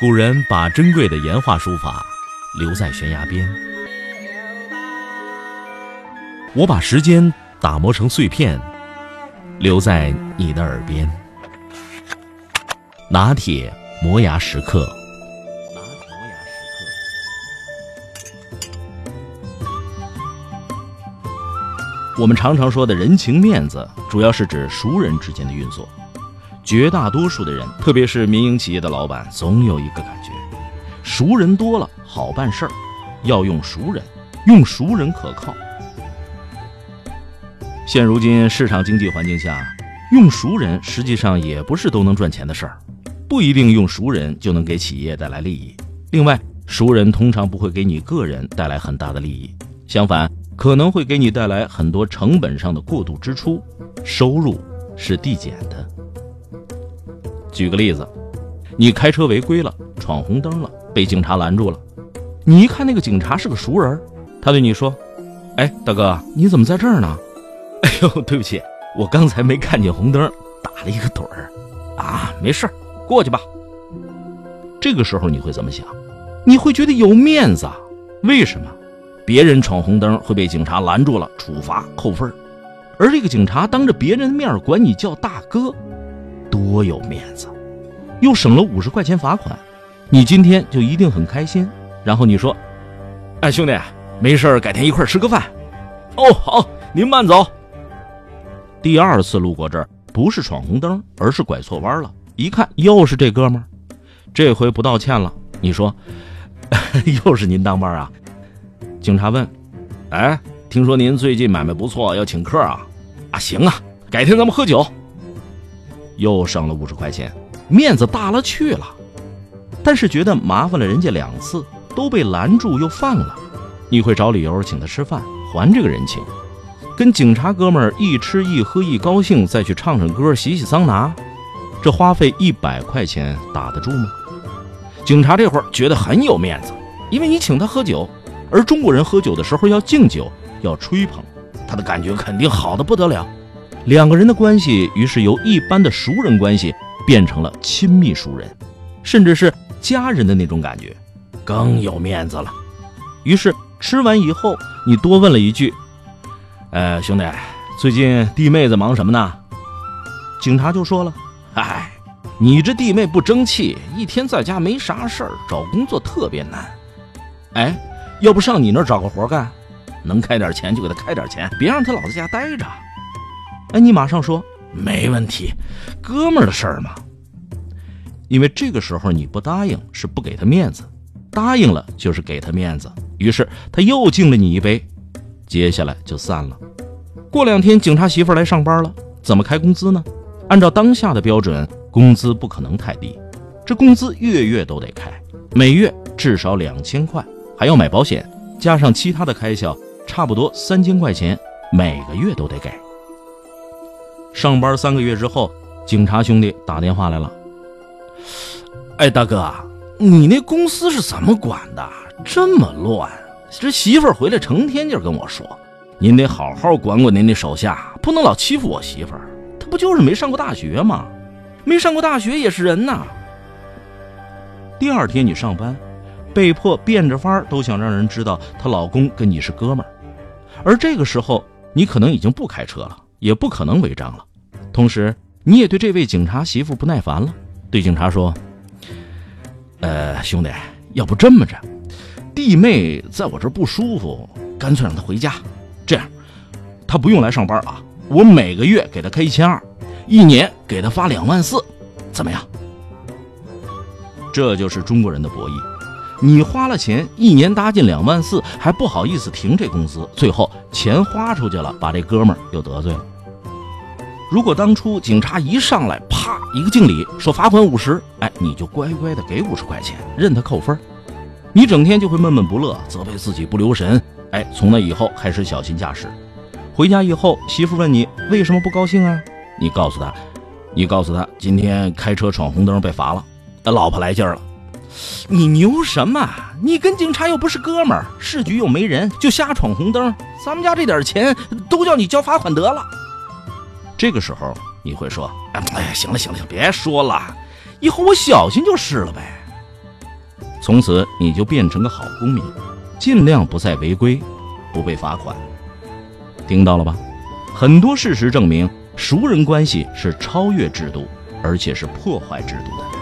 古人把珍贵的岩画书法留在悬崖边，我把时间打磨成碎片，留在你的耳边。拿铁磨牙时刻。我们常常说的人情面子，主要是指熟人之间的运作。绝大多数的人，特别是民营企业的老板，总有一个感觉：熟人多了好办事儿，要用熟人，用熟人可靠。现如今市场经济环境下，用熟人实际上也不是都能赚钱的事儿，不一定用熟人就能给企业带来利益。另外，熟人通常不会给你个人带来很大的利益，相反，可能会给你带来很多成本上的过度支出，收入是递减的。举个例子，你开车违规了，闯红灯了，被警察拦住了。你一看那个警察是个熟人，他对你说：“哎，大哥，你怎么在这儿呢？”“ 哎呦，对不起，我刚才没看见红灯，打了一个盹儿。”“啊，没事过去吧。”这个时候你会怎么想？你会觉得有面子。为什么？别人闯红灯会被警察拦住了，处罚扣分而这个警察当着别人的面管你叫大哥。多有面子，又省了五十块钱罚款，你今天就一定很开心。然后你说：“哎，兄弟，没事改天一块吃个饭。”哦，好，您慢走。第二次路过这儿，不是闯红灯，而是拐错弯了。一看又是这哥们儿，这回不道歉了。你说：“ 又是您当班啊？”警察问：“哎，听说您最近买卖不错，要请客啊？”啊，行啊，改天咱们喝酒。又省了五十块钱，面子大了去了。但是觉得麻烦了人家两次，都被拦住又放了，你会找理由请他吃饭还这个人情。跟警察哥们儿一吃一喝一高兴，再去唱唱歌洗洗桑拿，这花费一百块钱打得住吗？警察这会儿觉得很有面子，因为你请他喝酒，而中国人喝酒的时候要敬酒，要吹捧，他的感觉肯定好的不得了。两个人的关系于是由一般的熟人关系变成了亲密熟人，甚至是家人的那种感觉，更有面子了。于是吃完以后，你多问了一句：“呃，兄弟，最近弟妹子忙什么呢？”警察就说了：“哎，你这弟妹不争气，一天在家没啥事儿，找工作特别难。哎，要不上你那儿找个活干，能开点钱就给他开点钱，别让他老在家待着。”哎，你马上说没问题，哥们儿的事儿嘛。因为这个时候你不答应是不给他面子，答应了就是给他面子。于是他又敬了你一杯，接下来就散了。过两天警察媳妇来上班了，怎么开工资呢？按照当下的标准，工资不可能太低，这工资月月都得开，每月至少两千块，还要买保险，加上其他的开销，差不多三千块钱，每个月都得给。上班三个月之后，警察兄弟打电话来了。哎，大哥，你那公司是怎么管的？这么乱！这媳妇儿回来成天就跟我说：“您得好好管管您那手下，不能老欺负我媳妇儿。她不就是没上过大学吗？没上过大学也是人呐。”第二天你上班，被迫变着法儿都想让人知道她老公跟你是哥们儿，而这个时候你可能已经不开车了，也不可能违章了。同时，你也对这位警察媳妇不耐烦了，对警察说：“呃，兄弟，要不这么着，弟妹在我这不舒服，干脆让她回家。这样，她不用来上班啊，我每个月给她开一千二，一年给她发两万四，怎么样？”这就是中国人的博弈，你花了钱，一年搭进两万四，还不好意思停这工资，最后钱花出去了，把这哥们又得罪了。如果当初警察一上来，啪一个敬礼，说罚款五十，哎，你就乖乖的给五十块钱，任他扣分。你整天就会闷闷不乐，责备自己不留神，哎，从那以后开始小心驾驶。回家以后，媳妇问你为什么不高兴啊？你告诉他，你告诉他今天开车闯红灯被罚了。老婆来劲儿了，你牛什么？你跟警察又不是哥们儿，市局又没人，就瞎闯红灯，咱们家这点钱都叫你交罚款得了。这个时候你会说：“哎呀，行了行了，别说了，以后我小心就是了呗。”从此你就变成个好公民，尽量不再违规，不被罚款。听到了吧？很多事实证明，熟人关系是超越制度，而且是破坏制度的。